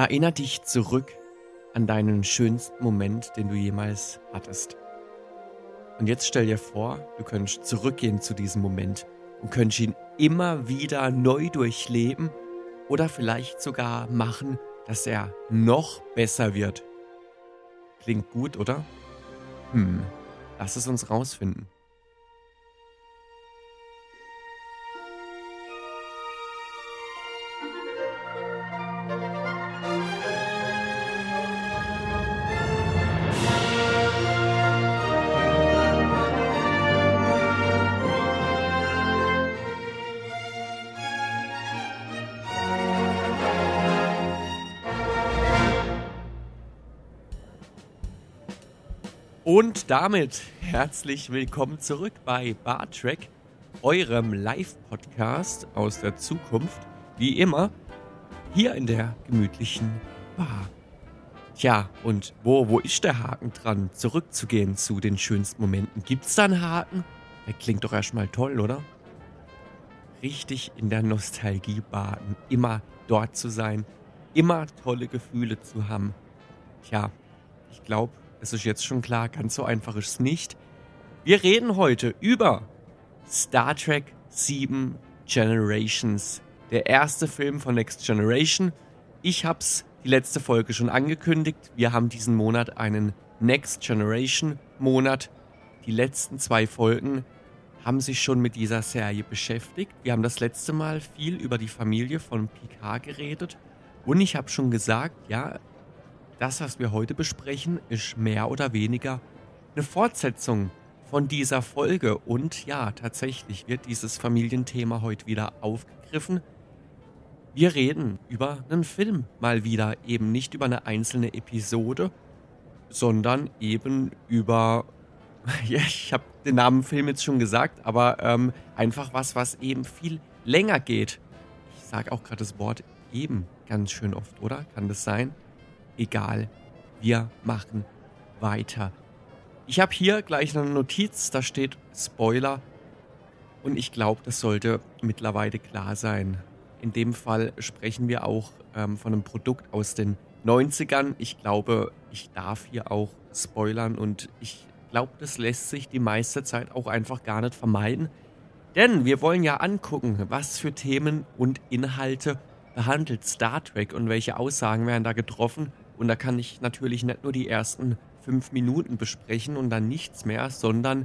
Erinner dich zurück an deinen schönsten Moment, den du jemals hattest. Und jetzt stell dir vor, du könntest zurückgehen zu diesem Moment und könntest ihn immer wieder neu durchleben oder vielleicht sogar machen, dass er noch besser wird. Klingt gut, oder? Hm, lass es uns rausfinden. Und damit herzlich willkommen zurück bei Bartrack, eurem Live-Podcast aus der Zukunft. Wie immer, hier in der gemütlichen Bar. Tja, und wo, wo ist der Haken dran, zurückzugehen zu den schönsten Momenten? Gibt's da einen Haken? Der klingt doch erstmal toll, oder? Richtig in der Nostalgie baden, immer dort zu sein, immer tolle Gefühle zu haben. Tja, ich glaube, es ist jetzt schon klar, ganz so einfach ist es nicht. Wir reden heute über Star Trek 7 Generations. Der erste Film von Next Generation. Ich hab's die letzte Folge schon angekündigt. Wir haben diesen Monat einen Next Generation Monat. Die letzten zwei Folgen haben sich schon mit dieser Serie beschäftigt. Wir haben das letzte Mal viel über die Familie von Picard geredet. Und ich habe schon gesagt, ja, das, was wir heute besprechen, ist mehr oder weniger eine Fortsetzung von dieser Folge. Und ja, tatsächlich wird dieses Familienthema heute wieder aufgegriffen. Wir reden über einen Film mal wieder, eben nicht über eine einzelne Episode, sondern eben über, ja, ich habe den Namen Film jetzt schon gesagt, aber ähm, einfach was, was eben viel länger geht. Ich sage auch gerade das Wort eben ganz schön oft, oder? Kann das sein? Egal. Wir machen weiter. Ich habe hier gleich eine Notiz, da steht Spoiler. Und ich glaube, das sollte mittlerweile klar sein. In dem Fall sprechen wir auch ähm, von einem Produkt aus den 90ern. Ich glaube, ich darf hier auch spoilern und ich glaube, das lässt sich die meiste Zeit auch einfach gar nicht vermeiden. Denn wir wollen ja angucken, was für Themen und Inhalte behandelt Star Trek und welche Aussagen werden da getroffen und da kann ich natürlich nicht nur die ersten fünf Minuten besprechen und dann nichts mehr, sondern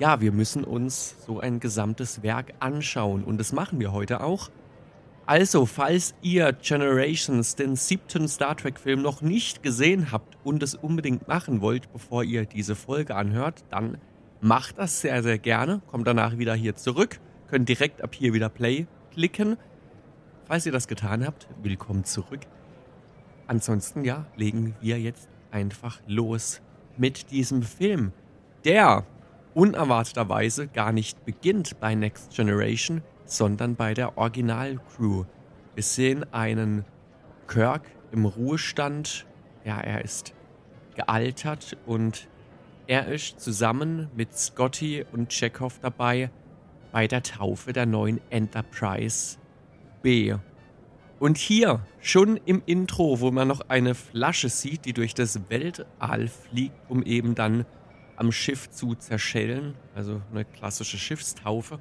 ja, wir müssen uns so ein gesamtes Werk anschauen. Und das machen wir heute auch. Also, falls ihr Generations, den siebten Star Trek-Film, noch nicht gesehen habt und es unbedingt machen wollt, bevor ihr diese Folge anhört, dann macht das sehr, sehr gerne. Kommt danach wieder hier zurück. Könnt direkt ab hier wieder Play klicken. Falls ihr das getan habt, willkommen zurück. Ansonsten, ja, legen wir jetzt einfach los mit diesem Film, der unerwarteterweise gar nicht beginnt bei Next Generation, sondern bei der Originalcrew. Wir sehen einen Kirk im Ruhestand. Ja, er ist gealtert und er ist zusammen mit Scotty und Chekhov dabei bei der Taufe der neuen Enterprise B. Und hier, schon im Intro, wo man noch eine Flasche sieht, die durch das Weltall fliegt, um eben dann am Schiff zu zerschellen, also eine klassische Schiffstaufe.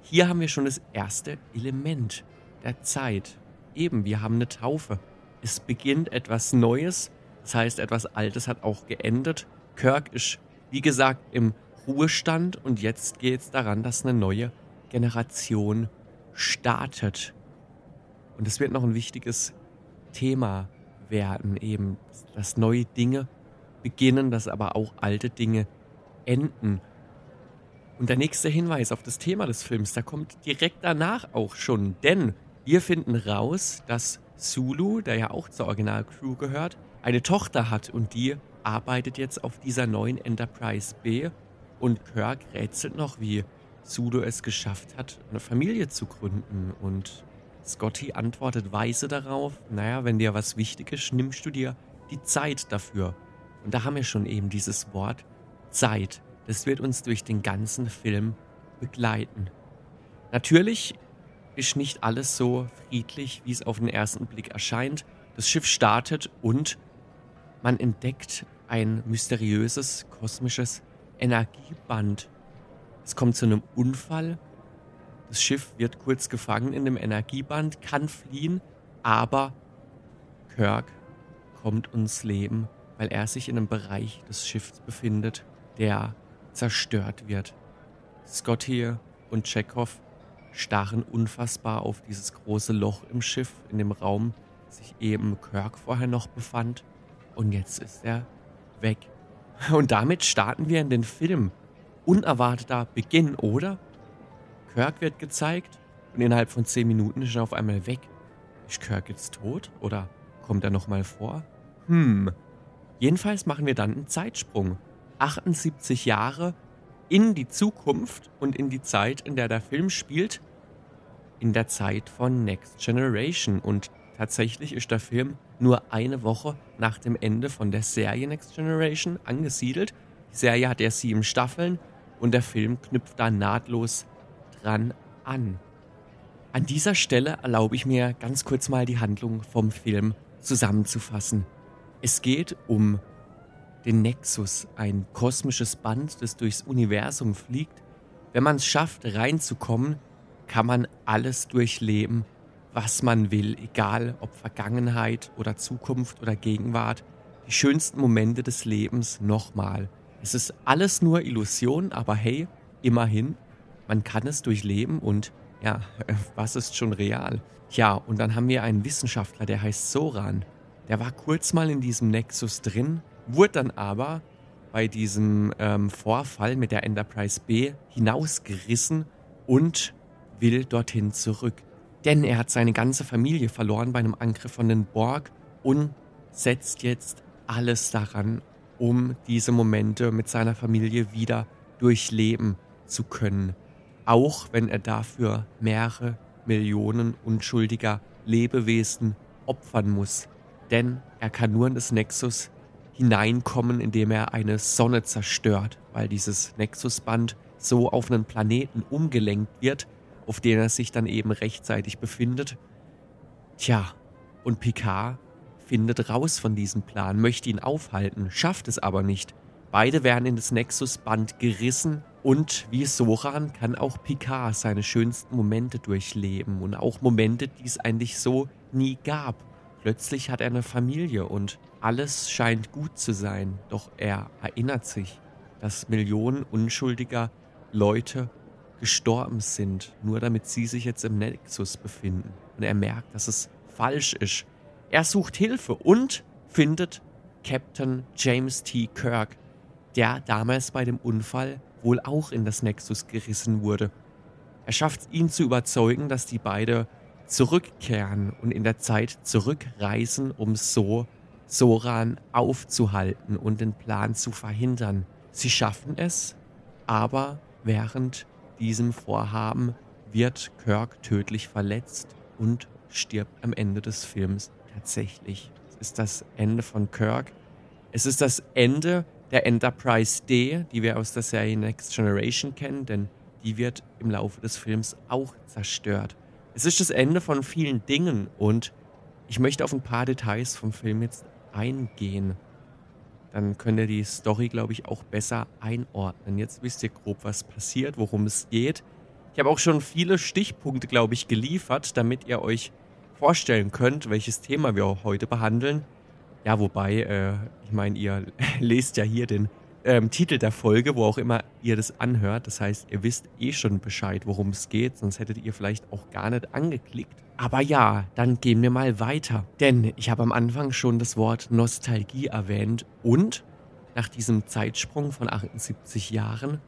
Hier haben wir schon das erste Element der Zeit. Eben, wir haben eine Taufe. Es beginnt etwas Neues, das heißt, etwas Altes hat auch geendet. Kirk ist, wie gesagt, im Ruhestand und jetzt geht es daran, dass eine neue Generation startet. Und es wird noch ein wichtiges Thema werden, eben, dass neue Dinge beginnen, dass aber auch alte Dinge enden. Und der nächste Hinweis auf das Thema des Films, da kommt direkt danach auch schon, denn wir finden raus, dass Zulu, der ja auch zur Originalcrew gehört, eine Tochter hat und die arbeitet jetzt auf dieser neuen Enterprise B und Kirk rätselt noch, wie Zulu es geschafft hat, eine Familie zu gründen und Scotty antwortet weise darauf, naja, wenn dir was wichtig ist, nimmst du dir die Zeit dafür. Und da haben wir schon eben dieses Wort Zeit. Das wird uns durch den ganzen Film begleiten. Natürlich ist nicht alles so friedlich, wie es auf den ersten Blick erscheint. Das Schiff startet und man entdeckt ein mysteriöses kosmisches Energieband. Es kommt zu einem Unfall. Das Schiff wird kurz gefangen in dem Energieband, kann fliehen, aber Kirk kommt ums Leben, weil er sich in einem Bereich des Schiffs befindet, der zerstört wird. Scotty und Chekhov starren unfassbar auf dieses große Loch im Schiff, in dem Raum sich eben Kirk vorher noch befand. Und jetzt ist er weg. Und damit starten wir in den Film. Unerwarteter Beginn, oder? Kirk wird gezeigt und innerhalb von 10 Minuten ist er auf einmal weg. Ist Kirk jetzt tot oder kommt er nochmal vor? Hm. Jedenfalls machen wir dann einen Zeitsprung. 78 Jahre in die Zukunft und in die Zeit, in der der Film spielt, in der Zeit von Next Generation. Und tatsächlich ist der Film nur eine Woche nach dem Ende von der Serie Next Generation angesiedelt. Die Serie hat ja sieben Staffeln und der Film knüpft da nahtlos dran an. An dieser Stelle erlaube ich mir ganz kurz mal die Handlung vom Film zusammenzufassen. Es geht um den Nexus, ein kosmisches Band, das durchs Universum fliegt. Wenn man es schafft, reinzukommen, kann man alles durchleben, was man will, egal ob Vergangenheit oder Zukunft oder Gegenwart, die schönsten Momente des Lebens nochmal. Es ist alles nur Illusion, aber hey, immerhin, man kann es durchleben und ja, was ist schon real? Ja, und dann haben wir einen Wissenschaftler, der heißt Soran. Der war kurz mal in diesem Nexus drin, wurde dann aber bei diesem ähm, Vorfall mit der Enterprise B hinausgerissen und will dorthin zurück. Denn er hat seine ganze Familie verloren bei einem Angriff von den Borg und setzt jetzt alles daran, um diese Momente mit seiner Familie wieder durchleben zu können. Auch wenn er dafür mehrere Millionen unschuldiger Lebewesen opfern muss. Denn er kann nur in das Nexus hineinkommen, indem er eine Sonne zerstört, weil dieses Nexusband so auf einen Planeten umgelenkt wird, auf den er sich dann eben rechtzeitig befindet. Tja, und Picard findet raus von diesem Plan, möchte ihn aufhalten, schafft es aber nicht. Beide werden in das Nexusband gerissen und wie Soran kann auch Picard seine schönsten Momente durchleben und auch Momente, die es eigentlich so nie gab. Plötzlich hat er eine Familie und alles scheint gut zu sein, doch er erinnert sich, dass Millionen unschuldiger Leute gestorben sind, nur damit sie sich jetzt im Nexus befinden. Und er merkt, dass es falsch ist. Er sucht Hilfe und findet Captain James T. Kirk, der damals bei dem Unfall wohl auch in das Nexus gerissen wurde. Er schafft ihn zu überzeugen, dass die beiden zurückkehren und in der Zeit zurückreisen, um so Soran aufzuhalten und den Plan zu verhindern. Sie schaffen es, aber während diesem Vorhaben wird Kirk tödlich verletzt und stirbt am Ende des Films tatsächlich. Es ist das Ende von Kirk. Es ist das Ende der Enterprise D, die wir aus der Serie Next Generation kennen, denn die wird im Laufe des Films auch zerstört. Es ist das Ende von vielen Dingen und ich möchte auf ein paar Details vom Film jetzt eingehen. Dann könnt ihr die Story, glaube ich, auch besser einordnen. Jetzt wisst ihr grob, was passiert, worum es geht. Ich habe auch schon viele Stichpunkte, glaube ich, geliefert, damit ihr euch vorstellen könnt, welches Thema wir heute behandeln. Ja, wobei, äh, ich meine, ihr lest ja hier den ähm, Titel der Folge, wo auch immer ihr das anhört. Das heißt, ihr wisst eh schon Bescheid, worum es geht, sonst hättet ihr vielleicht auch gar nicht angeklickt. Aber ja, dann gehen wir mal weiter. Denn ich habe am Anfang schon das Wort Nostalgie erwähnt und nach diesem Zeitsprung von 78 Jahren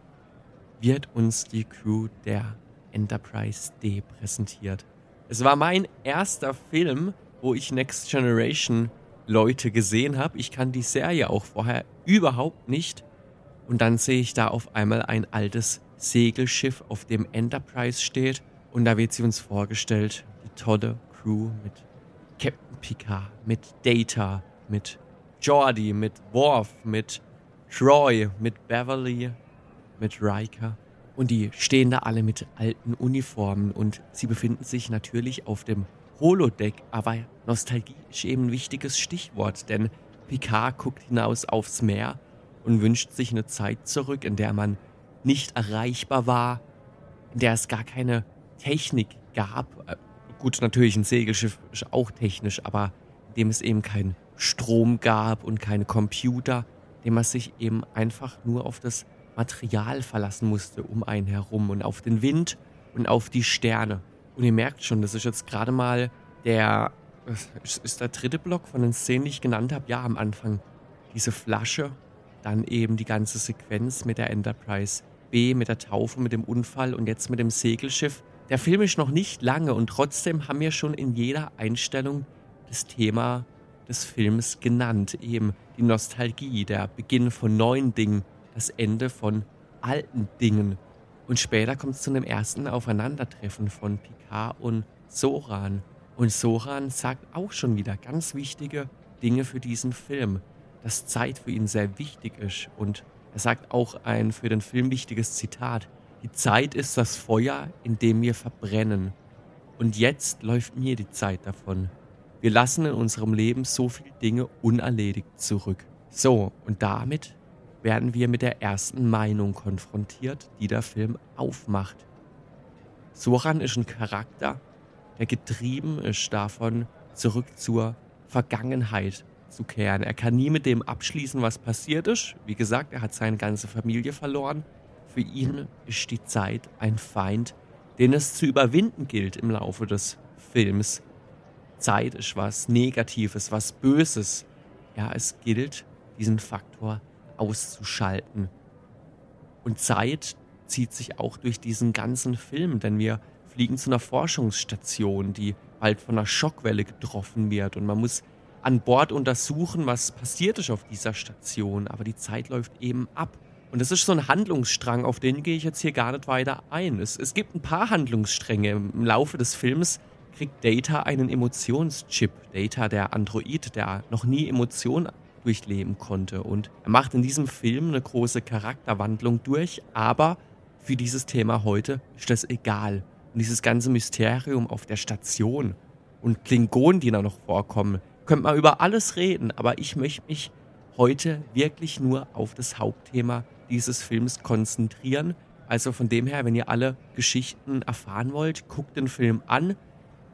wird uns die Crew der Enterprise D präsentiert. Es war mein erster Film, wo ich Next Generation Leute gesehen habe. Ich kann die Serie auch vorher überhaupt nicht. Und dann sehe ich da auf einmal ein altes Segelschiff, auf dem Enterprise steht. Und da wird sie uns vorgestellt, die tolle Crew mit Captain Picard, mit Data, mit Jordi, mit Worf, mit Troy, mit Beverly, mit Riker. Und die stehen da alle mit alten Uniformen und sie befinden sich natürlich auf dem Holodeck, aber Nostalgie ist eben ein wichtiges Stichwort, denn Picard guckt hinaus aufs Meer und wünscht sich eine Zeit zurück, in der man nicht erreichbar war, in der es gar keine Technik gab. Äh, gut, natürlich ein Segelschiff ist auch technisch, aber in dem es eben keinen Strom gab und keine Computer, in dem man sich eben einfach nur auf das Material verlassen musste um einen herum und auf den Wind und auf die Sterne. Und ihr merkt schon, das ist jetzt gerade mal der, ist der dritte Block von den Szenen, die ich genannt habe. Ja, am Anfang diese Flasche, dann eben die ganze Sequenz mit der Enterprise B, mit der Taufe, mit dem Unfall und jetzt mit dem Segelschiff. Der Film ist noch nicht lange und trotzdem haben wir schon in jeder Einstellung das Thema des Films genannt. Eben die Nostalgie, der Beginn von neuen Dingen, das Ende von alten Dingen. Und später kommt es zu einem ersten Aufeinandertreffen von Picard und Soran. Und Soran sagt auch schon wieder ganz wichtige Dinge für diesen Film, dass Zeit für ihn sehr wichtig ist. Und er sagt auch ein für den Film wichtiges Zitat. Die Zeit ist das Feuer, in dem wir verbrennen. Und jetzt läuft mir die Zeit davon. Wir lassen in unserem Leben so viele Dinge unerledigt zurück. So, und damit werden wir mit der ersten Meinung konfrontiert, die der Film aufmacht. Soran ist ein Charakter, der getrieben ist davon, zurück zur Vergangenheit zu kehren. Er kann nie mit dem abschließen, was passiert ist. Wie gesagt, er hat seine ganze Familie verloren. Für ihn ist die Zeit ein Feind, den es zu überwinden gilt im Laufe des Films. Zeit ist was Negatives, was Böses. Ja, es gilt, diesen Faktor auszuschalten. Und Zeit zieht sich auch durch diesen ganzen Film, denn wir fliegen zu einer Forschungsstation, die bald von einer Schockwelle getroffen wird und man muss an Bord untersuchen, was passiert ist auf dieser Station, aber die Zeit läuft eben ab. Und das ist so ein Handlungsstrang, auf den gehe ich jetzt hier gar nicht weiter ein. Es, es gibt ein paar Handlungsstränge. Im Laufe des Films kriegt Data einen Emotionschip. Data, der Android, der noch nie Emotionen durchleben konnte. Und er macht in diesem Film eine große Charakterwandlung durch, aber für dieses Thema heute ist das egal. Und dieses ganze Mysterium auf der Station und Klingonen, die da noch vorkommen, könnte man über alles reden, aber ich möchte mich heute wirklich nur auf das Hauptthema dieses Films konzentrieren. Also von dem her, wenn ihr alle Geschichten erfahren wollt, guckt den Film an.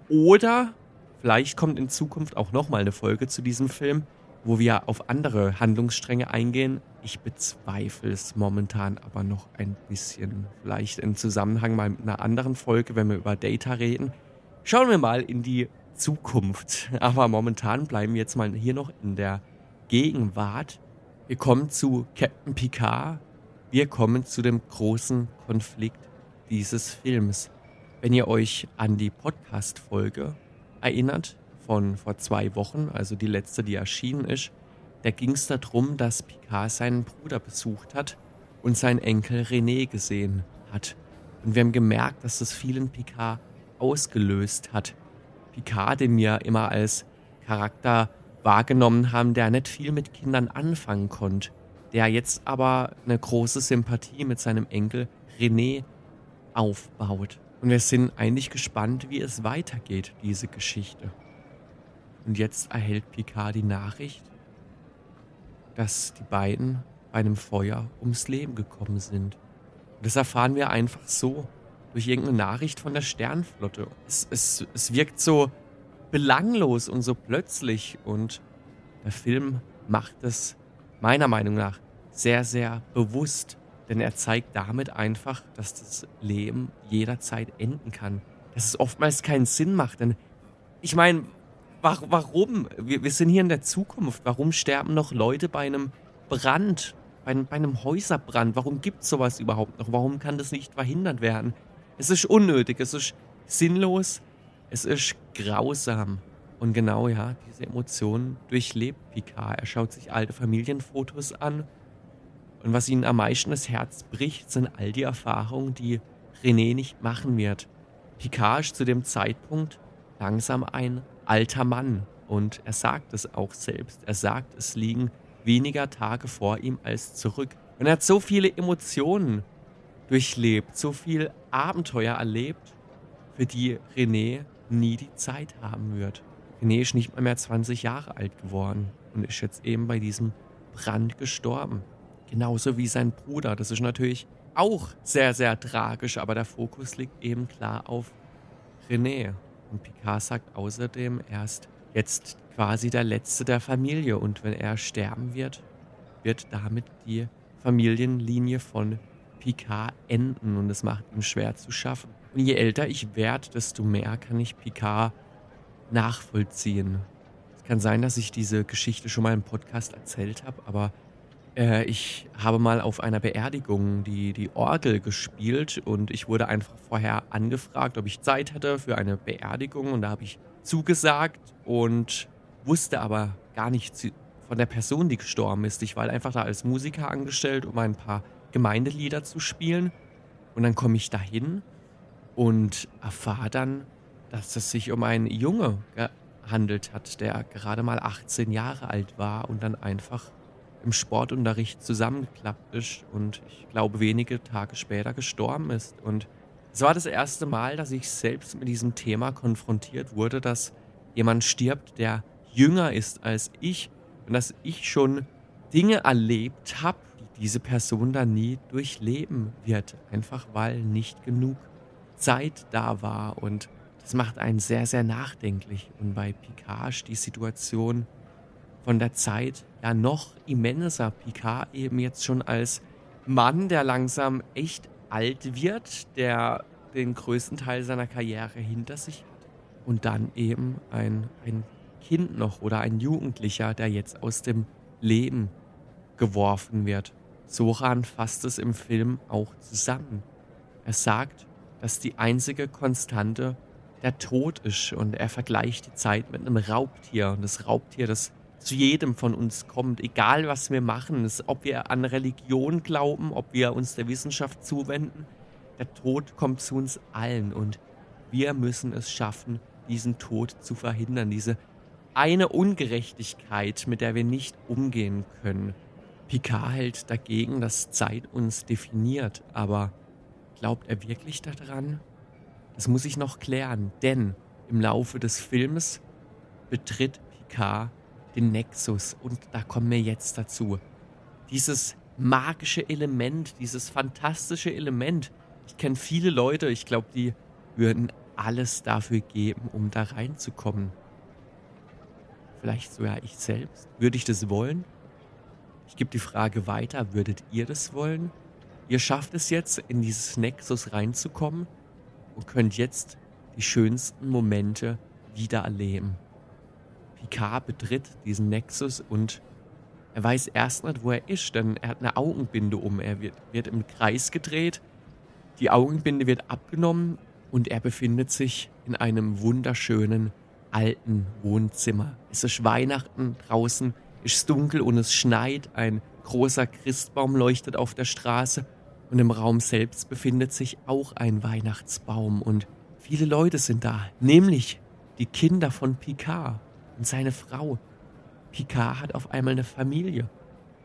Oder vielleicht kommt in Zukunft auch nochmal eine Folge zu diesem Film wo wir auf andere Handlungsstränge eingehen. Ich bezweifle es momentan aber noch ein bisschen. Vielleicht im Zusammenhang mal mit einer anderen Folge, wenn wir über Data reden. Schauen wir mal in die Zukunft. Aber momentan bleiben wir jetzt mal hier noch in der Gegenwart. Wir kommen zu Captain Picard. Wir kommen zu dem großen Konflikt dieses Films. Wenn ihr euch an die Podcast-Folge erinnert, von vor zwei Wochen, also die letzte, die erschienen ist, da ging es darum, dass Picard seinen Bruder besucht hat und seinen Enkel René gesehen hat. Und wir haben gemerkt, dass das vielen Picard ausgelöst hat. Picard, den wir immer als Charakter wahrgenommen haben, der nicht viel mit Kindern anfangen konnte, der jetzt aber eine große Sympathie mit seinem Enkel René aufbaut. Und wir sind eigentlich gespannt, wie es weitergeht, diese Geschichte. Und jetzt erhält Picard die Nachricht, dass die beiden bei einem Feuer ums Leben gekommen sind. Und das erfahren wir einfach so durch irgendeine Nachricht von der Sternflotte. Es, es, es wirkt so belanglos und so plötzlich und der Film macht es meiner Meinung nach sehr, sehr bewusst, denn er zeigt damit einfach, dass das Leben jederzeit enden kann. Dass es oftmals keinen Sinn macht, denn ich meine, warum? Wir, wir sind hier in der Zukunft. Warum sterben noch Leute bei einem Brand, bei, bei einem Häuserbrand? Warum gibt es sowas überhaupt noch? Warum kann das nicht verhindert werden? Es ist unnötig, es ist sinnlos, es ist grausam. Und genau ja, diese Emotionen durchlebt Picard. Er schaut sich alte Familienfotos an. Und was ihn am meisten das Herz bricht, sind all die Erfahrungen, die René nicht machen wird. Picard ist zu dem Zeitpunkt langsam ein alter Mann. Und er sagt es auch selbst. Er sagt, es liegen weniger Tage vor ihm als zurück. Und er hat so viele Emotionen durchlebt, so viel Abenteuer erlebt, für die René nie die Zeit haben wird. René ist nicht mal mehr 20 Jahre alt geworden und ist jetzt eben bei diesem Brand gestorben. Genauso wie sein Bruder. Das ist natürlich auch sehr, sehr tragisch, aber der Fokus liegt eben klar auf René. Und Picard sagt außerdem, er ist jetzt quasi der Letzte der Familie und wenn er sterben wird, wird damit die Familienlinie von Picard enden und es macht ihm schwer zu schaffen. Und je älter ich werde, desto mehr kann ich Picard nachvollziehen. Es kann sein, dass ich diese Geschichte schon mal im Podcast erzählt habe, aber äh, ich habe mal auf einer Beerdigung die, die Orgel gespielt und ich wurde einfach vorher angefragt, ob ich Zeit hätte für eine Beerdigung und da habe ich zugesagt und wusste aber gar nichts von der Person, die gestorben ist. Ich war einfach da als Musiker angestellt, um ein paar Gemeindelieder zu spielen und dann komme ich dahin und erfahre dann, dass es sich um einen Junge gehandelt hat, der gerade mal 18 Jahre alt war und dann einfach im Sportunterricht zusammengeklappt ist und ich glaube wenige Tage später gestorben ist. Und es war das erste Mal, dass ich selbst mit diesem Thema konfrontiert wurde, dass jemand stirbt, der jünger ist als ich und dass ich schon Dinge erlebt habe, die diese Person dann nie durchleben wird, einfach weil nicht genug Zeit da war und das macht einen sehr, sehr nachdenklich. Und bei Picard die Situation von der Zeit ja noch immenser. Picard eben jetzt schon als Mann, der langsam echt alt wird, der den größten Teil seiner Karriere hinter sich hat. Und dann eben ein, ein Kind noch oder ein Jugendlicher, der jetzt aus dem Leben geworfen wird. Soran fasst es im Film auch zusammen. Er sagt, dass die einzige Konstante der Tod ist und er vergleicht die Zeit mit einem Raubtier und das Raubtier, das zu jedem von uns kommt, egal was wir machen, ob wir an Religion glauben, ob wir uns der Wissenschaft zuwenden, der Tod kommt zu uns allen und wir müssen es schaffen, diesen Tod zu verhindern, diese eine Ungerechtigkeit, mit der wir nicht umgehen können. Picard hält dagegen, dass Zeit uns definiert, aber glaubt er wirklich daran? Das muss ich noch klären, denn im Laufe des Films betritt Picard den Nexus und da kommen wir jetzt dazu. Dieses magische Element, dieses fantastische Element. Ich kenne viele Leute, ich glaube, die würden alles dafür geben, um da reinzukommen. Vielleicht sogar ich selbst. Würde ich das wollen? Ich gebe die Frage weiter, würdet ihr das wollen? Ihr schafft es jetzt, in dieses Nexus reinzukommen und könnt jetzt die schönsten Momente wieder erleben. Picard betritt diesen Nexus und er weiß erst nicht, wo er ist, denn er hat eine Augenbinde um. Er wird, wird im Kreis gedreht, die Augenbinde wird abgenommen und er befindet sich in einem wunderschönen alten Wohnzimmer. Es ist Weihnachten draußen, es ist dunkel und es schneit. Ein großer Christbaum leuchtet auf der Straße und im Raum selbst befindet sich auch ein Weihnachtsbaum und viele Leute sind da, nämlich die Kinder von Picard und seine Frau. Picard hat auf einmal eine Familie.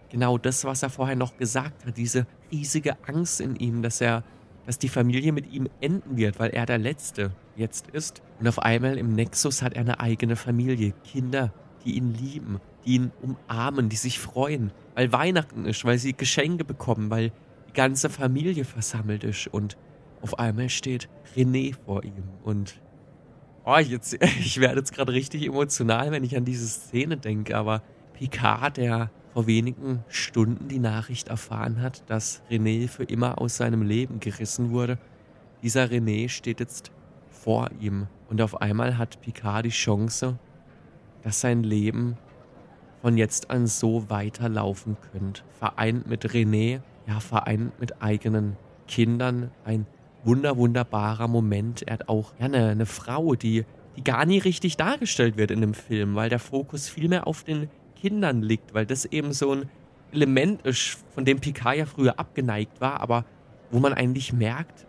Genau das, was er vorher noch gesagt hat, diese riesige Angst in ihm, dass er, dass die Familie mit ihm enden wird, weil er der Letzte jetzt ist. Und auf einmal im Nexus hat er eine eigene Familie, Kinder, die ihn lieben, die ihn umarmen, die sich freuen, weil Weihnachten ist, weil sie Geschenke bekommen, weil ganze Familie versammelt ist und auf einmal steht René vor ihm und oh, jetzt, ich werde jetzt gerade richtig emotional, wenn ich an diese Szene denke, aber Picard, der vor wenigen Stunden die Nachricht erfahren hat, dass René für immer aus seinem Leben gerissen wurde, dieser René steht jetzt vor ihm und auf einmal hat Picard die Chance, dass sein Leben von jetzt an so weiterlaufen könnte, vereint mit René ja, vereint mit eigenen Kindern. Ein wunder, wunderbarer Moment. Er hat auch ja, eine, eine Frau, die, die gar nie richtig dargestellt wird in dem Film, weil der Fokus viel mehr auf den Kindern liegt, weil das eben so ein Element ist, von dem Picard ja früher abgeneigt war, aber wo man eigentlich merkt,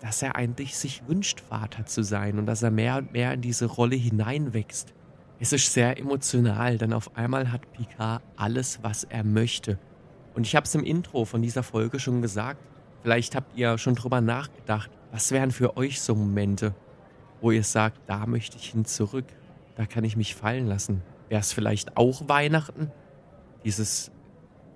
dass er eigentlich sich wünscht, Vater zu sein und dass er mehr und mehr in diese Rolle hineinwächst. Es ist sehr emotional, denn auf einmal hat Picard alles, was er möchte. Und ich habe es im Intro von dieser Folge schon gesagt. Vielleicht habt ihr schon drüber nachgedacht, was wären für euch so Momente, wo ihr sagt, da möchte ich hin zurück, da kann ich mich fallen lassen? Wäre es vielleicht auch Weihnachten? Dieses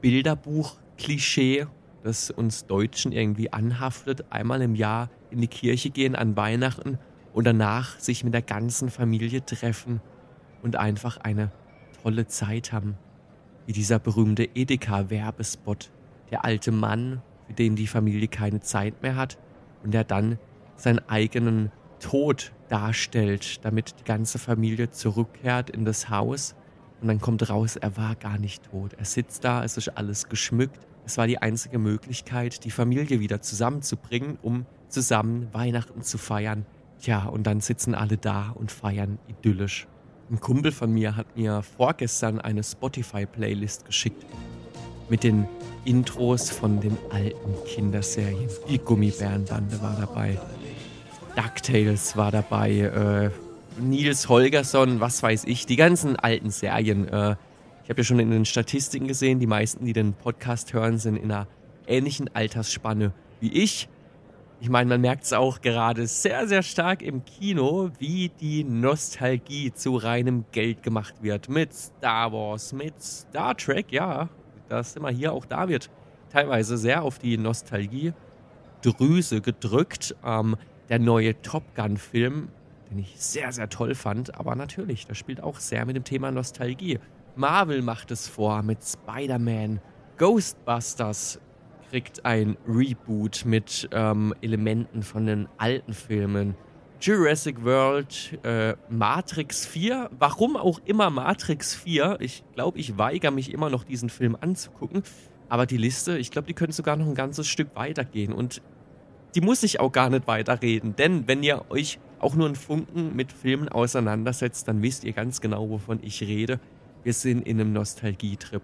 Bilderbuch-Klischee, das uns Deutschen irgendwie anhaftet, einmal im Jahr in die Kirche gehen an Weihnachten und danach sich mit der ganzen Familie treffen und einfach eine tolle Zeit haben. Wie dieser berühmte Edeka-Werbespot. Der alte Mann, für den die Familie keine Zeit mehr hat und der dann seinen eigenen Tod darstellt, damit die ganze Familie zurückkehrt in das Haus. Und dann kommt raus, er war gar nicht tot. Er sitzt da, es ist alles geschmückt. Es war die einzige Möglichkeit, die Familie wieder zusammenzubringen, um zusammen Weihnachten zu feiern. Tja, und dann sitzen alle da und feiern idyllisch. Ein Kumpel von mir hat mir vorgestern eine Spotify-Playlist geschickt mit den Intros von den alten Kinderserien. Die Gummibärenbande war dabei. DuckTales war dabei. Äh, Nils Holgersson, was weiß ich. Die ganzen alten Serien. Äh, ich habe ja schon in den Statistiken gesehen, die meisten, die den Podcast hören, sind in einer ähnlichen Altersspanne wie ich. Ich meine, man merkt es auch gerade sehr, sehr stark im Kino, wie die Nostalgie zu reinem Geld gemacht wird. Mit Star Wars, mit Star Trek, ja. Das immer hier, auch da wird teilweise sehr auf die Nostalgie-Drüse gedrückt. Ähm, der neue Top Gun-Film, den ich sehr, sehr toll fand, aber natürlich, das spielt auch sehr mit dem Thema Nostalgie. Marvel macht es vor mit Spider-Man. Ghostbusters kriegt ein Reboot mit ähm, Elementen von den alten Filmen. Jurassic World, äh, Matrix 4, warum auch immer Matrix 4. Ich glaube, ich weigere mich immer noch, diesen Film anzugucken. Aber die Liste, ich glaube, die könnte sogar noch ein ganzes Stück weitergehen. Und die muss ich auch gar nicht weiterreden. Denn wenn ihr euch auch nur einen Funken mit Filmen auseinandersetzt, dann wisst ihr ganz genau, wovon ich rede. Wir sind in einem Nostalgietrip.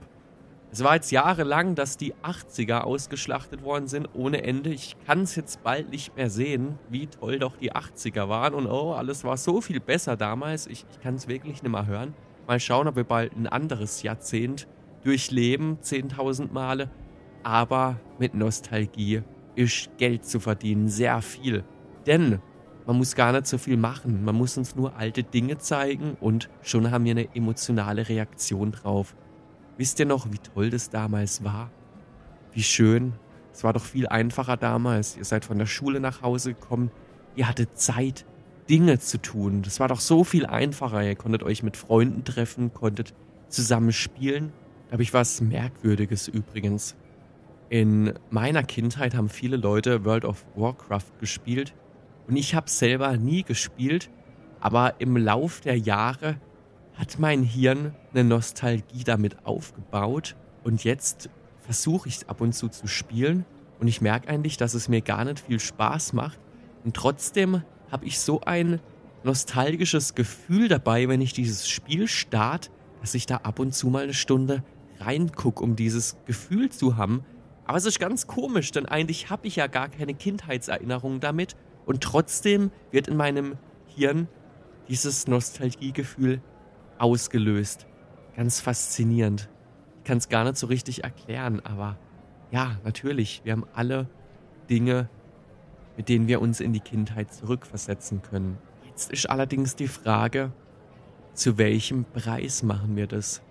Es war jetzt jahrelang, dass die 80er ausgeschlachtet worden sind ohne Ende. Ich kann es jetzt bald nicht mehr sehen, wie toll doch die 80er waren. Und oh, alles war so viel besser damals. Ich, ich kann es wirklich nicht mehr hören. Mal schauen, ob wir bald ein anderes Jahrzehnt durchleben, 10.000 Male. Aber mit Nostalgie ist Geld zu verdienen, sehr viel. Denn man muss gar nicht so viel machen. Man muss uns nur alte Dinge zeigen und schon haben wir eine emotionale Reaktion drauf. Wisst ihr noch, wie toll das damals war? Wie schön. Es war doch viel einfacher damals. Ihr seid von der Schule nach Hause gekommen. Ihr hattet Zeit, Dinge zu tun. Das war doch so viel einfacher. Ihr konntet euch mit Freunden treffen, konntet zusammen spielen. Da habe ich was Merkwürdiges übrigens. In meiner Kindheit haben viele Leute World of Warcraft gespielt und ich habe selber nie gespielt, aber im Lauf der Jahre hat mein Hirn eine Nostalgie damit aufgebaut? Und jetzt versuche ich es ab und zu zu spielen. Und ich merke eigentlich, dass es mir gar nicht viel Spaß macht. Und trotzdem habe ich so ein nostalgisches Gefühl dabei, wenn ich dieses Spiel start, dass ich da ab und zu mal eine Stunde reingucke, um dieses Gefühl zu haben. Aber es ist ganz komisch, denn eigentlich habe ich ja gar keine Kindheitserinnerungen damit. Und trotzdem wird in meinem Hirn dieses Nostalgiegefühl ausgelöst. Ganz faszinierend. Ich kann es gar nicht so richtig erklären, aber ja, natürlich, wir haben alle Dinge, mit denen wir uns in die Kindheit zurückversetzen können. Jetzt ist allerdings die Frage, zu welchem Preis machen wir das?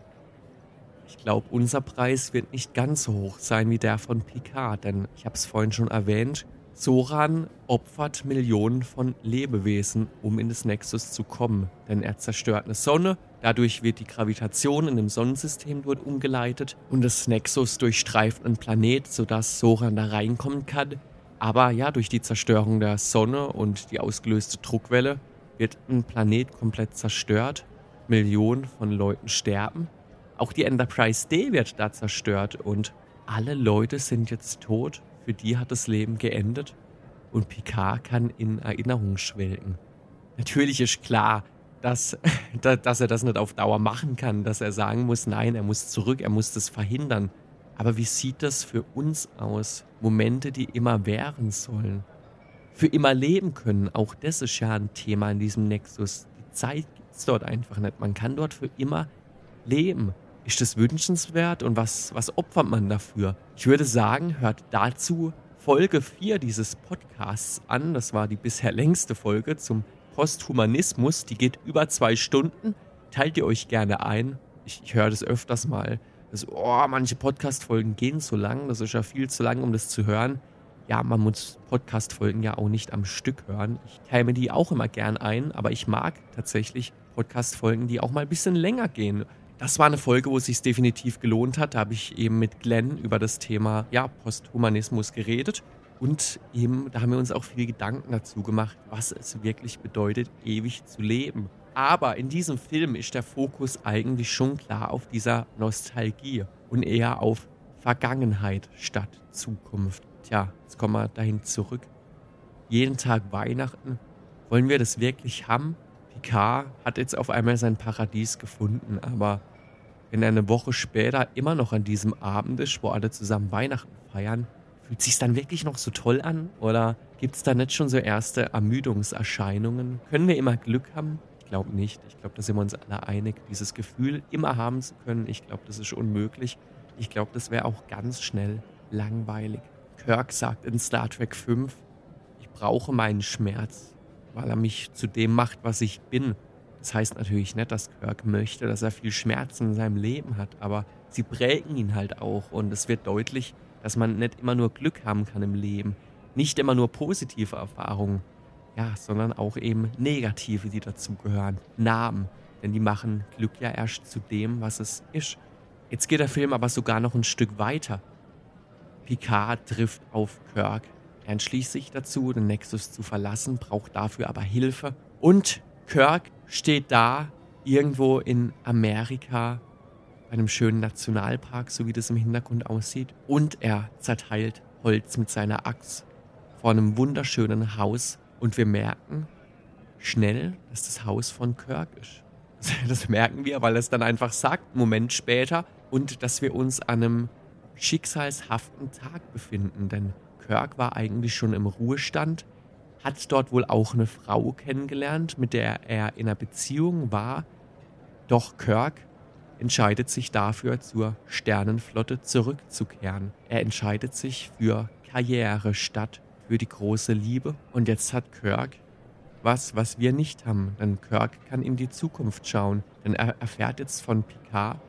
Ich glaube, unser Preis wird nicht ganz so hoch sein wie der von Picard, denn ich habe es vorhin schon erwähnt, Soran opfert Millionen von Lebewesen, um in das Nexus zu kommen, denn er zerstört eine Sonne, dadurch wird die Gravitation in dem Sonnensystem dort umgeleitet und das Nexus durchstreift einen Planet, sodass Soran da reinkommen kann. Aber ja, durch die Zerstörung der Sonne und die ausgelöste Druckwelle wird ein Planet komplett zerstört, Millionen von Leuten sterben. Auch die Enterprise D wird da zerstört und alle Leute sind jetzt tot für die hat das Leben geendet und Picard kann in Erinnerung schwelgen. Natürlich ist klar, dass, dass er das nicht auf Dauer machen kann, dass er sagen muss, nein, er muss zurück, er muss das verhindern. Aber wie sieht das für uns aus? Momente, die immer währen sollen. Für immer leben können, auch das ist ja ein Thema in diesem Nexus. Die Zeit gibt es dort einfach nicht. Man kann dort für immer leben. Ist das wünschenswert und was, was opfert man dafür? Ich würde sagen, hört dazu Folge 4 dieses Podcasts an. Das war die bisher längste Folge zum Posthumanismus. Die geht über zwei Stunden. Teilt ihr euch gerne ein. Ich, ich höre das öfters mal. Dass, oh, manche Podcast-Folgen gehen so lang. Das ist ja viel zu lang, um das zu hören. Ja, man muss Podcast-Folgen ja auch nicht am Stück hören. Ich teile die auch immer gern ein, aber ich mag tatsächlich Podcast-Folgen, die auch mal ein bisschen länger gehen. Das war eine Folge, wo es sich definitiv gelohnt hat. Da habe ich eben mit Glenn über das Thema ja, Posthumanismus geredet. Und eben, da haben wir uns auch viele Gedanken dazu gemacht, was es wirklich bedeutet, ewig zu leben. Aber in diesem Film ist der Fokus eigentlich schon klar auf dieser Nostalgie und eher auf Vergangenheit statt Zukunft. Tja, jetzt kommen wir dahin zurück. Jeden Tag Weihnachten. Wollen wir das wirklich haben? Picard hat jetzt auf einmal sein Paradies gefunden, aber wenn er eine Woche später immer noch an diesem Abend ist, wo alle zusammen Weihnachten feiern, fühlt sich dann wirklich noch so toll an? Oder gibt es da nicht schon so erste Ermüdungserscheinungen? Können wir immer Glück haben? Ich glaube nicht. Ich glaube, da sind wir uns alle einig. Dieses Gefühl immer haben zu können, ich glaube, das ist unmöglich. Ich glaube, das wäre auch ganz schnell langweilig. Kirk sagt in Star Trek 5, ich brauche meinen Schmerz weil er mich zu dem macht, was ich bin. Das heißt natürlich nicht, dass Kirk möchte, dass er viel Schmerz in seinem Leben hat, aber sie prägen ihn halt auch und es wird deutlich, dass man nicht immer nur Glück haben kann im Leben, nicht immer nur positive Erfahrungen, ja, sondern auch eben negative, die dazugehören, Namen, denn die machen Glück ja erst zu dem, was es ist. Jetzt geht der Film aber sogar noch ein Stück weiter. Picard trifft auf Kirk er entschließt sich dazu, den Nexus zu verlassen, braucht dafür aber Hilfe. Und Kirk steht da irgendwo in Amerika einem schönen Nationalpark, so wie das im Hintergrund aussieht. Und er zerteilt Holz mit seiner Axt vor einem wunderschönen Haus. Und wir merken schnell, dass das Haus von Kirk ist. Das merken wir, weil es dann einfach sagt, Moment später. Und dass wir uns an einem schicksalshaften Tag befinden. Denn Kirk war eigentlich schon im Ruhestand, hat dort wohl auch eine Frau kennengelernt, mit der er in einer Beziehung war. Doch Kirk entscheidet sich dafür, zur Sternenflotte zurückzukehren. Er entscheidet sich für Karriere statt für die große Liebe. Und jetzt hat Kirk was, was wir nicht haben. Denn Kirk kann in die Zukunft schauen. Denn er erfährt jetzt von Picard,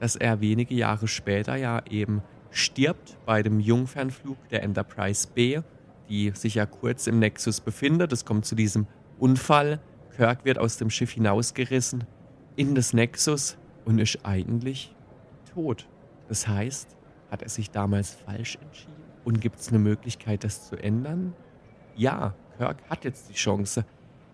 dass er wenige Jahre später ja eben stirbt bei dem Jungfernflug der Enterprise B, die sich ja kurz im Nexus befindet. Es kommt zu diesem Unfall. Kirk wird aus dem Schiff hinausgerissen in das Nexus und ist eigentlich tot. Das heißt, hat er sich damals falsch entschieden? Und gibt es eine Möglichkeit, das zu ändern? Ja, Kirk hat jetzt die Chance.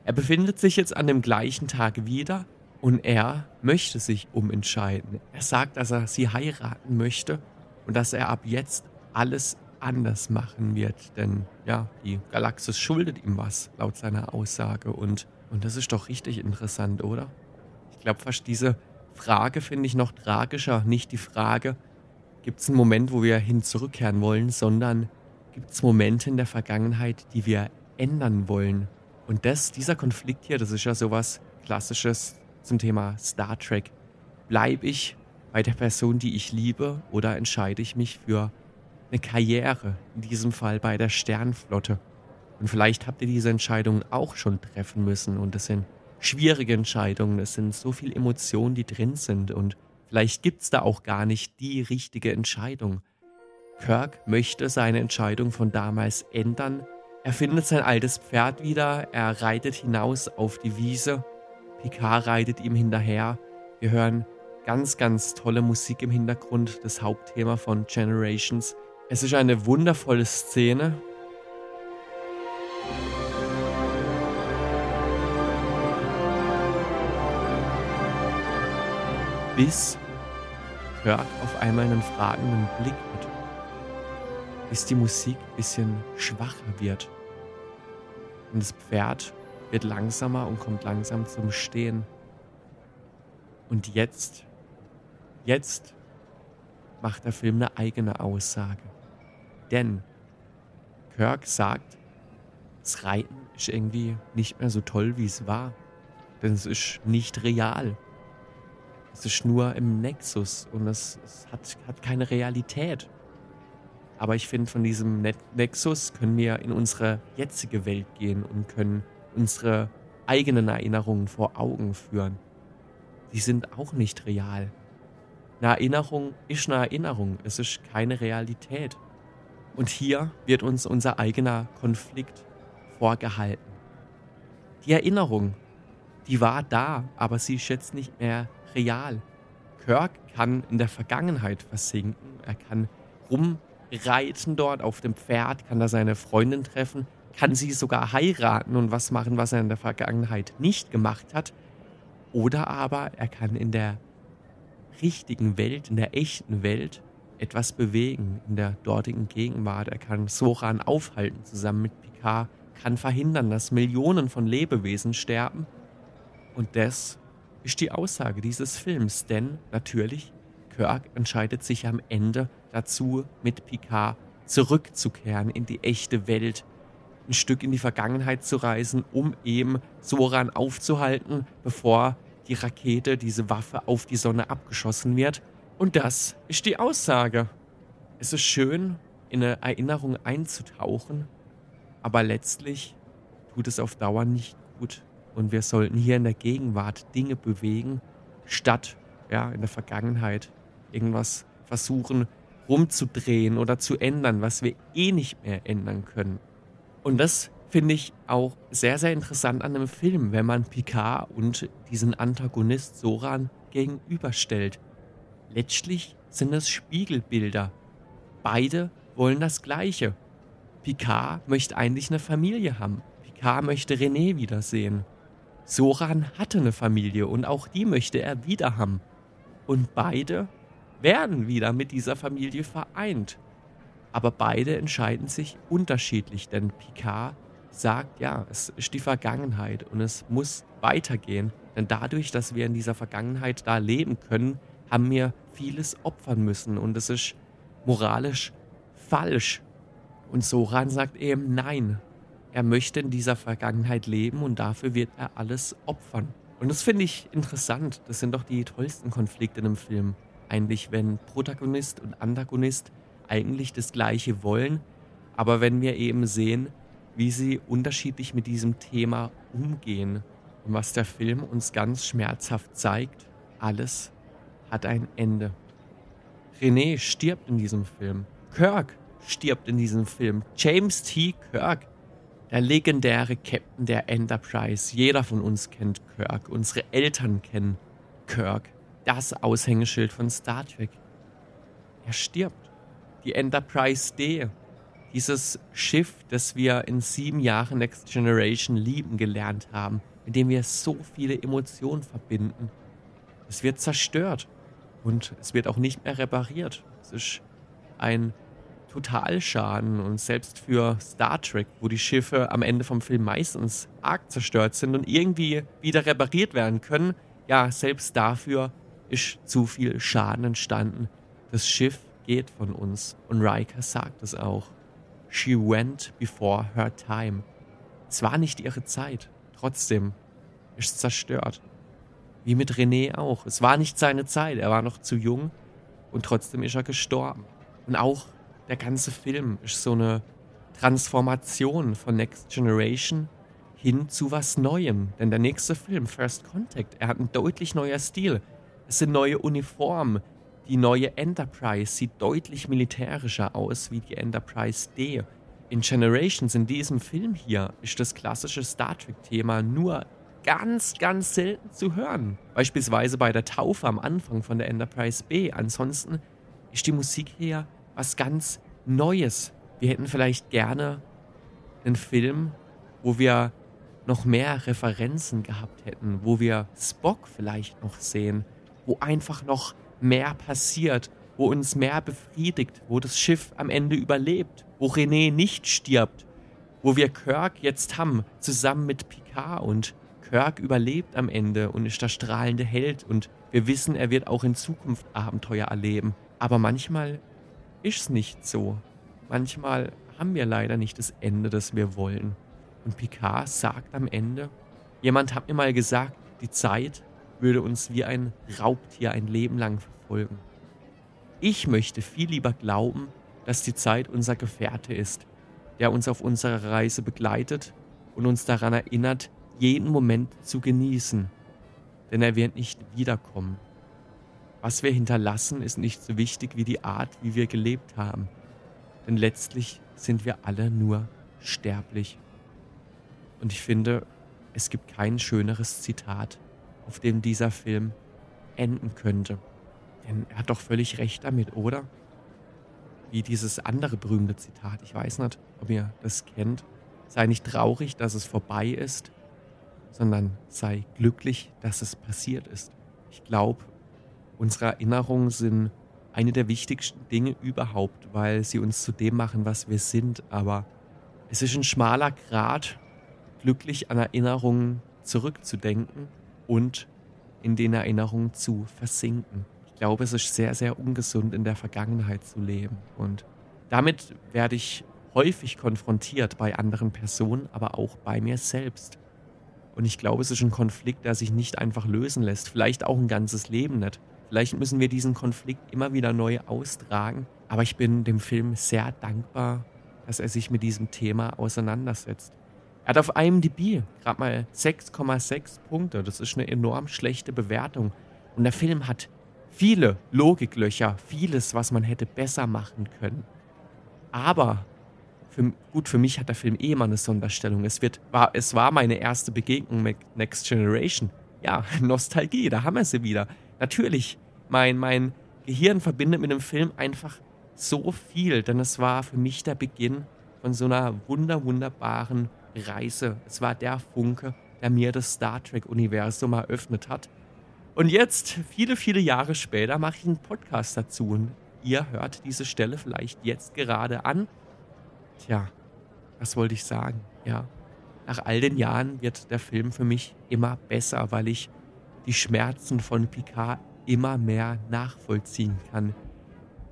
Er befindet sich jetzt an dem gleichen Tag wieder und er möchte sich umentscheiden. Er sagt, dass er sie heiraten möchte und dass er ab jetzt alles anders machen wird. Denn ja, die Galaxis schuldet ihm was, laut seiner Aussage. Und, und das ist doch richtig interessant, oder? Ich glaube, fast diese Frage finde ich noch tragischer. Nicht die Frage, gibt es einen Moment, wo wir hin zurückkehren wollen, sondern gibt es Momente in der Vergangenheit, die wir ändern wollen. Und das, dieser Konflikt hier, das ist ja sowas Klassisches zum Thema Star Trek. Bleibe ich bei der Person, die ich liebe, oder entscheide ich mich für eine Karriere, in diesem Fall bei der Sternflotte. Und vielleicht habt ihr diese Entscheidungen auch schon treffen müssen und es sind schwierige Entscheidungen, es sind so viele Emotionen, die drin sind und vielleicht gibt es da auch gar nicht die richtige Entscheidung. Kirk möchte seine Entscheidung von damals ändern. Er findet sein altes Pferd wieder, er reitet hinaus auf die Wiese. Picard reitet ihm hinterher. Wir hören ganz, ganz tolle Musik im Hintergrund, das Hauptthema von Generations. Es ist eine wundervolle Szene. Bis Kirk auf einmal einen fragenden Blick hat. Bis die Musik ein bisschen schwacher wird. Und das Pferd wird langsamer und kommt langsam zum Stehen. Und jetzt Jetzt macht der Film eine eigene Aussage. Denn Kirk sagt, das Reiten ist irgendwie nicht mehr so toll, wie es war. Denn es ist nicht real. Es ist nur im Nexus und es, es hat, hat keine Realität. Aber ich finde, von diesem Nexus können wir in unsere jetzige Welt gehen und können unsere eigenen Erinnerungen vor Augen führen. Die sind auch nicht real. Eine Erinnerung ist eine Erinnerung, es ist keine Realität. Und hier wird uns unser eigener Konflikt vorgehalten. Die Erinnerung, die war da, aber sie ist jetzt nicht mehr real. Kirk kann in der Vergangenheit versinken, er kann rumreiten dort auf dem Pferd, kann da seine Freundin treffen, kann sie sogar heiraten und was machen, was er in der Vergangenheit nicht gemacht hat. Oder aber er kann in der richtigen Welt, in der echten Welt etwas bewegen, in der dortigen Gegenwart. Er kann Soran aufhalten zusammen mit Picard, kann verhindern, dass Millionen von Lebewesen sterben. Und das ist die Aussage dieses Films, denn natürlich, Kirk entscheidet sich am Ende dazu, mit Picard zurückzukehren in die echte Welt, ein Stück in die Vergangenheit zu reisen, um eben Soran aufzuhalten, bevor die Rakete, diese Waffe auf die Sonne abgeschossen wird. Und das ist die Aussage. Es ist schön, in eine Erinnerung einzutauchen, aber letztlich tut es auf Dauer nicht gut. Und wir sollten hier in der Gegenwart Dinge bewegen, statt ja, in der Vergangenheit irgendwas versuchen rumzudrehen oder zu ändern, was wir eh nicht mehr ändern können. Und das finde ich auch sehr, sehr interessant an einem Film, wenn man Picard und diesen Antagonist Soran gegenüberstellt. Letztlich sind es Spiegelbilder. Beide wollen das Gleiche. Picard möchte eigentlich eine Familie haben. Picard möchte René wiedersehen. Soran hatte eine Familie und auch die möchte er wieder haben. Und beide werden wieder mit dieser Familie vereint. Aber beide entscheiden sich unterschiedlich, denn Picard sagt, ja, es ist die Vergangenheit und es muss weitergehen. Denn dadurch, dass wir in dieser Vergangenheit da leben können, haben wir vieles opfern müssen und es ist moralisch falsch. Und Soran sagt eben nein. Er möchte in dieser Vergangenheit leben und dafür wird er alles opfern. Und das finde ich interessant. Das sind doch die tollsten Konflikte in einem Film. Eigentlich, wenn Protagonist und Antagonist eigentlich das Gleiche wollen, aber wenn wir eben sehen, wie sie unterschiedlich mit diesem Thema umgehen und was der Film uns ganz schmerzhaft zeigt, alles hat ein Ende. René stirbt in diesem Film. Kirk stirbt in diesem Film. James T. Kirk, der legendäre Captain der Enterprise. Jeder von uns kennt Kirk. Unsere Eltern kennen Kirk. Das Aushängeschild von Star Trek. Er stirbt. Die Enterprise D dieses Schiff, das wir in sieben Jahren Next Generation lieben gelernt haben, mit dem wir so viele Emotionen verbinden, es wird zerstört und es wird auch nicht mehr repariert. Es ist ein Totalschaden und selbst für Star Trek, wo die Schiffe am Ende vom Film meistens arg zerstört sind und irgendwie wieder repariert werden können, ja, selbst dafür ist zu viel Schaden entstanden. Das Schiff geht von uns und Riker sagt es auch. She went before her time. Es war nicht ihre Zeit. Trotzdem ist zerstört. Wie mit René auch. Es war nicht seine Zeit. Er war noch zu jung und trotzdem ist er gestorben. Und auch der ganze Film ist so eine Transformation von Next Generation hin zu was Neuem. Denn der nächste Film, First Contact, er hat einen deutlich neuer Stil. Es sind neue Uniformen, die neue Enterprise sieht deutlich militärischer aus wie die Enterprise D. In Generations, in diesem Film hier, ist das klassische Star Trek-Thema nur ganz, ganz selten zu hören. Beispielsweise bei der Taufe am Anfang von der Enterprise B. Ansonsten ist die Musik hier was ganz Neues. Wir hätten vielleicht gerne einen Film, wo wir noch mehr Referenzen gehabt hätten, wo wir Spock vielleicht noch sehen, wo einfach noch mehr passiert, wo uns mehr befriedigt, wo das Schiff am Ende überlebt, wo René nicht stirbt, wo wir Kirk jetzt haben, zusammen mit Picard und Kirk überlebt am Ende und ist der strahlende Held und wir wissen, er wird auch in Zukunft Abenteuer erleben. Aber manchmal ist es nicht so. Manchmal haben wir leider nicht das Ende, das wir wollen. Und Picard sagt am Ende, jemand hat mir mal gesagt, die Zeit würde uns wie ein Raubtier ein Leben lang verfolgen. Ich möchte viel lieber glauben, dass die Zeit unser Gefährte ist, der uns auf unserer Reise begleitet und uns daran erinnert, jeden Moment zu genießen, denn er wird nicht wiederkommen. Was wir hinterlassen, ist nicht so wichtig wie die Art, wie wir gelebt haben, denn letztlich sind wir alle nur sterblich. Und ich finde, es gibt kein schöneres Zitat, auf dem dieser Film enden könnte. Denn er hat doch völlig recht damit, oder? Wie dieses andere berühmte Zitat, ich weiß nicht, ob ihr das kennt. Sei nicht traurig, dass es vorbei ist, sondern sei glücklich, dass es passiert ist. Ich glaube, unsere Erinnerungen sind eine der wichtigsten Dinge überhaupt, weil sie uns zu dem machen, was wir sind. Aber es ist ein schmaler Grad, glücklich an Erinnerungen zurückzudenken und in den Erinnerungen zu versinken. Ich glaube, es ist sehr, sehr ungesund, in der Vergangenheit zu leben. Und damit werde ich häufig konfrontiert bei anderen Personen, aber auch bei mir selbst. Und ich glaube, es ist ein Konflikt, der sich nicht einfach lösen lässt. Vielleicht auch ein ganzes Leben nicht. Vielleicht müssen wir diesen Konflikt immer wieder neu austragen. Aber ich bin dem Film sehr dankbar, dass er sich mit diesem Thema auseinandersetzt. Er hat auf IMDb gerade mal 6,6 Punkte. Das ist eine enorm schlechte Bewertung. Und der Film hat viele Logiklöcher, vieles, was man hätte besser machen können. Aber für, gut, für mich hat der Film eh immer eine Sonderstellung. Es, wird, war, es war meine erste Begegnung mit Next Generation. Ja, Nostalgie, da haben wir sie wieder. Natürlich, mein, mein Gehirn verbindet mit dem Film einfach so viel, denn es war für mich der Beginn von so einer wunder, wunderbaren Reise. Es war der Funke, der mir das Star Trek-Universum eröffnet hat. Und jetzt, viele, viele Jahre später, mache ich einen Podcast dazu. Und ihr hört diese Stelle vielleicht jetzt gerade an. Tja, was wollte ich sagen? Ja, nach all den Jahren wird der Film für mich immer besser, weil ich die Schmerzen von Picard immer mehr nachvollziehen kann.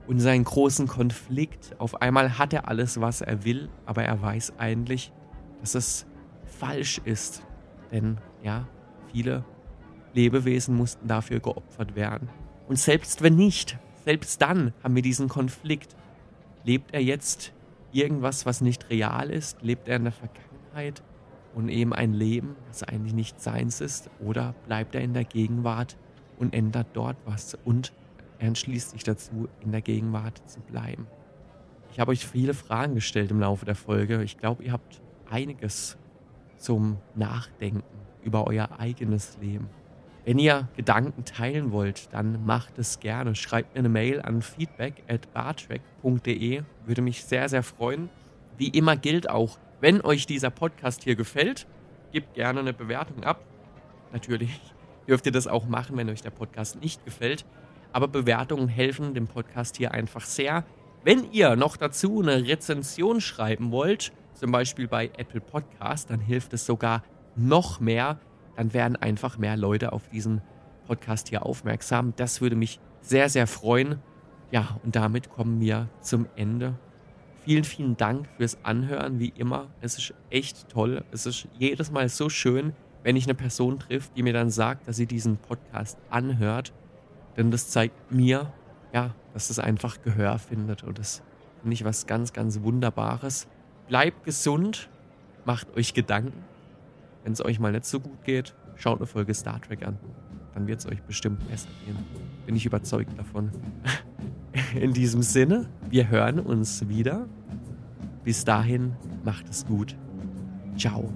Und seinen großen Konflikt, auf einmal hat er alles, was er will, aber er weiß eigentlich, dass es falsch ist. Denn ja, viele Lebewesen mussten dafür geopfert werden. Und selbst wenn nicht, selbst dann haben wir diesen Konflikt. Lebt er jetzt irgendwas, was nicht real ist? Lebt er in der Vergangenheit und eben ein Leben, das eigentlich nicht seins ist? Oder bleibt er in der Gegenwart und ändert dort was? Und entschließt sich dazu, in der Gegenwart zu bleiben. Ich habe euch viele Fragen gestellt im Laufe der Folge. Ich glaube, ihr habt einiges zum Nachdenken über euer eigenes Leben. Wenn ihr Gedanken teilen wollt, dann macht es gerne. Schreibt mir eine Mail an feedback at bartrack.de. Würde mich sehr, sehr freuen. Wie immer gilt auch, wenn euch dieser Podcast hier gefällt, gebt gerne eine Bewertung ab. Natürlich dürft ihr das auch machen, wenn euch der Podcast nicht gefällt. Aber Bewertungen helfen dem Podcast hier einfach sehr. Wenn ihr noch dazu eine Rezension schreiben wollt, zum Beispiel bei Apple Podcast, dann hilft es sogar noch mehr. Dann werden einfach mehr Leute auf diesen Podcast hier aufmerksam. Das würde mich sehr, sehr freuen. Ja, und damit kommen wir zum Ende. Vielen, vielen Dank fürs Anhören, wie immer. Es ist echt toll. Es ist jedes Mal so schön, wenn ich eine Person trifft, die mir dann sagt, dass sie diesen Podcast anhört. Denn das zeigt mir, ja, dass es einfach Gehör findet. Und das finde ich was ganz, ganz Wunderbares bleibt gesund, macht euch Gedanken. Wenn es euch mal nicht so gut geht, schaut eine Folge Star Trek an. Dann wird es euch bestimmt besser gehen. Bin ich überzeugt davon. In diesem Sinne, wir hören uns wieder. Bis dahin, macht es gut. Ciao.